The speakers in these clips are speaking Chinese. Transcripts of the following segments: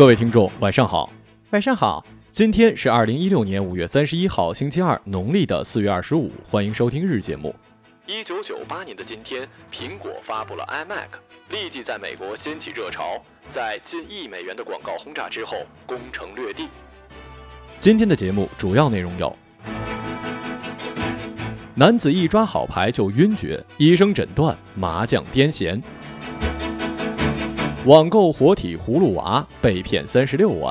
各位听众，晚上好。晚上好，今天是二零一六年五月三十一号，星期二，农历的四月二十五。欢迎收听日节目。一九九八年的今天，苹果发布了 iMac，立即在美国掀起热潮。在近亿美元的广告轰炸之后，攻城略地。今天的节目主要内容有：男子一抓好牌就晕厥，医生诊断麻将癫痫；网购活体葫芦娃被骗三十六万；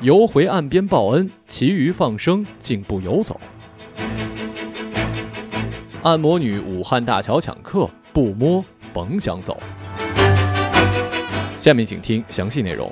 游回岸边报恩，其余放生竟不游走；按摩女武汉大桥抢客，不摸甭想走。下面请听详细内容。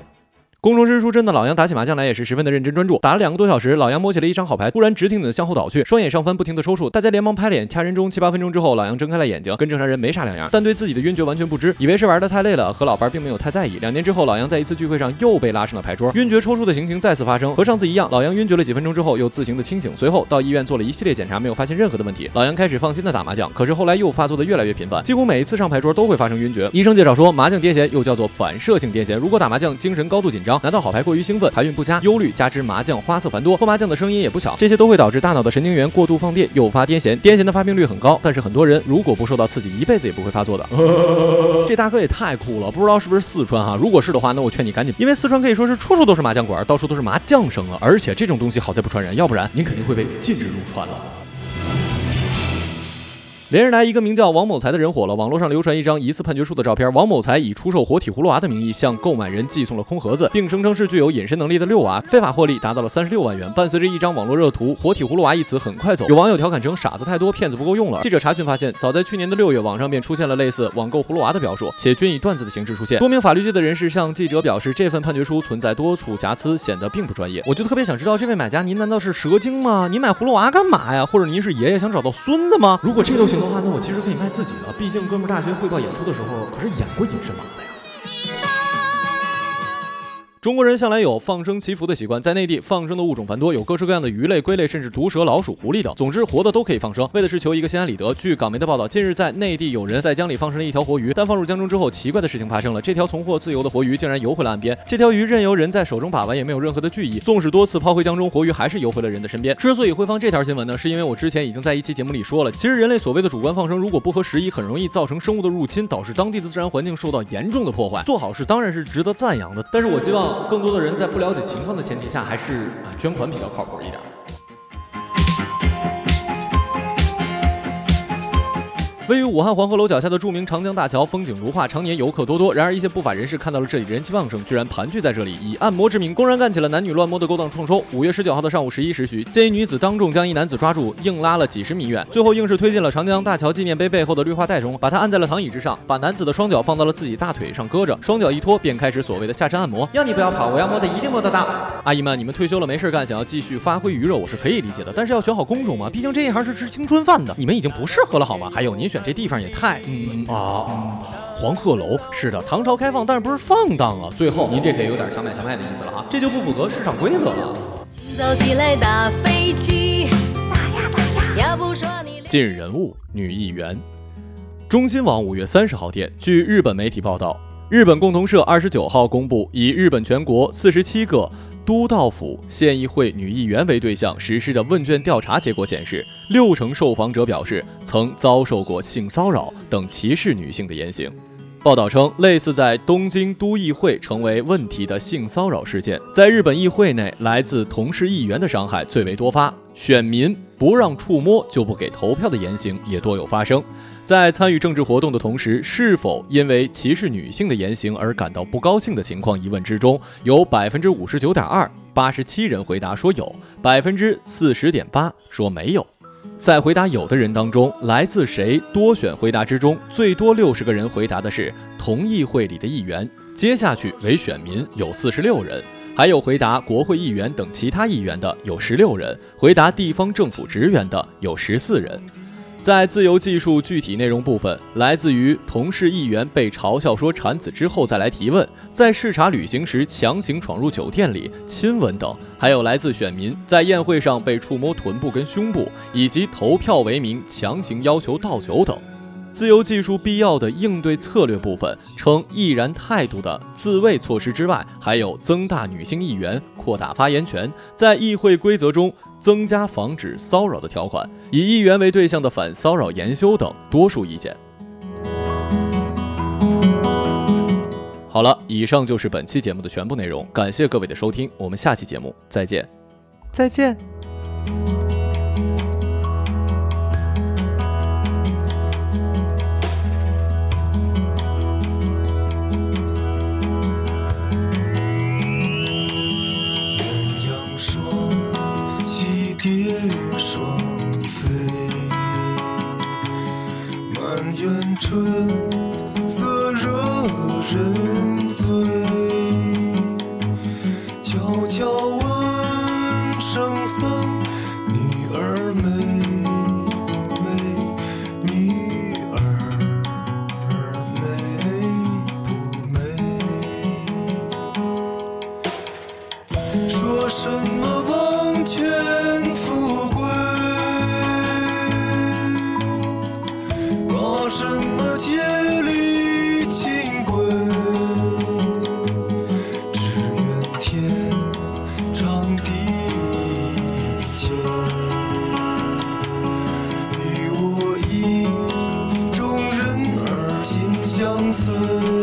工程师出身的老杨打起麻将来也是十分的认真专注，打了两个多小时，老杨摸起了一张好牌，突然直挺挺的向后倒去，双眼上翻，不停的抽搐，大家连忙拍脸掐人中。七八分钟之后，老杨睁开了眼睛，跟正常人没啥两样，但对自己的晕厥完全不知，以为是玩的太累了，和老伴并没有太在意。两年之后，老杨在一次聚会上又被拉上了牌桌，晕厥抽搐的情形再次发生，和上次一样，老杨晕厥了几分钟之后又自行的清醒，随后到医院做了一系列检查，没有发现任何的问题，老杨开始放心的打麻将。可是后来又发作的越来越频繁，几乎每一次上牌桌都会发生晕厥。医生介绍说，麻将癫痫又叫做反射性癫痫，如果打麻将精神高度紧张，拿到好牌过于兴奋，牌运不佳，忧虑，加之麻将花色繁多，搓麻将的声音也不小，这些都会导致大脑的神经元过度放电，诱发癫痫。癫痫的发病率很高，但是很多人如果不受到刺激，一辈子也不会发作的。这大哥也太酷了，不知道是不是四川哈？如果是的话，那我劝你赶紧，因为四川可以说是处处都是麻将馆，到处都是麻将声了。而且这种东西好在不传染，要不然您肯定会被禁止入川了。连日来，一个名叫王某才的人火了。网络上流传一张疑似判决书的照片，王某才以出售活体葫芦娃的名义向购买人寄送了空盒子，并声称是具有隐身能力的六娃，非法获利达到了三十六万元。伴随着一张网络热图，“活体葫芦娃”一词很快走。有网友调侃称：“傻子太多，骗子不够用了。”记者查询发现，早在去年的六月，网上便出现了类似“网购葫芦娃”的表述，且均以段子的形式出现。多名法律界的人士向记者表示，这份判决书存在多处瑕疵，显得并不专业。我就特别想知道，这位买家，您难道是蛇精吗？您买葫芦娃干嘛呀？或者您是爷爷想找到孙子吗？如果这都行的话，那我其实可以。卖自己的，毕竟哥们大学汇报演出的时候可是演过隐身马的呀。中国人向来有放生祈福的习惯，在内地放生的物种繁多，有各式各样的鱼类、龟类，甚至毒蛇、老鼠、狐狸等。总之，活的都可以放生，为的是求一个心安理得。据港媒的报道，近日在内地有人在江里放生了一条活鱼，但放入江中之后，奇怪的事情发生了，这条重获自由的活鱼竟然游回了岸边。这条鱼任由人在手中把玩，也没有任何的惧意。纵使多次抛回江中，活鱼还是游回了人的身边。之所以会放这条新闻呢，是因为我之前已经在一期节目里说了，其实人类所谓的主观放生，如果不合时宜，很容易造成生物的入侵，导致当地的自然环境受到严重的破坏。做好事当然是值得赞扬的，但是我希望更多的人在。不了解情况的前提下，还是啊捐款比较靠谱一点。位于武汉黄鹤楼脚下的著名长江大桥，风景如画，常年游客多多。然而，一些不法人士看到了这里人气旺盛，居然盘踞在这里，以按摩之名，公然干起了男女乱摸的勾当创收。五月十九号的上午十一时许，见一女子当众将一男子抓住，硬拉了几十米远，最后硬是推进了长江大桥纪念碑背后的绿化带中，把他按在了躺椅之上，把男子的双脚放到了自己大腿上搁着，双脚一脱，便开始所谓的下身按摩。要你不要跑，我要摸的一定摸得到。阿姨们，你们退休了没事干，想要继续发挥余热，我是可以理解的，但是要选好工种嘛，毕竟这一行是吃青春饭的，你们已经不适合了好吗？还有，您选这地方也太……嗯啊，黄鹤楼是的，唐朝开放，但是不是放荡啊？最后您这可有点强买强卖的意思了啊，这就不符合市场规则了。近日人物女议员，中新网五月三十号电，据日本媒体报道，日本共同社二十九号公布，以日本全国四十七个。都道府县议会女议员为对象实施的问卷调查结果显示，六成受访者表示曾遭受过性骚扰等歧视女性的言行。报道称，类似在东京都议会成为问题的性骚扰事件，在日本议会内来自同事议员的伤害最为多发，选民不让触摸就不给投票的言行也多有发生。在参与政治活动的同时，是否因为歧视女性的言行而感到不高兴的情况？疑问之中，有百分之五十九点二，八十七人回答说有，百分之四十点八说没有。在回答有的人当中，来自谁多选回答之中，最多六十个人回答的是同议会里的议员，接下去为选民有四十六人，还有回答国会议员等其他议员的有十六人，回答地方政府职员的有十四人。在自由技术具体内容部分，来自于同事议员被嘲笑说产子之后再来提问，在视察旅行时强行闯入酒店里亲吻等，还有来自选民在宴会上被触摸臀部跟胸部，以及投票为名强行要求倒酒等。自由技术必要的应对策略部分称，毅然态度的自卫措施之外，还有增大女性议员、扩大发言权，在议会规则中。增加防止骚扰的条款，以议员为对象的反骚扰研修等多数意见。好了，以上就是本期节目的全部内容，感谢各位的收听，我们下期节目再见，再见。双飞满园春色惹人醉。悄悄什么戒律清规只愿天长地久。与我意中人儿紧相随。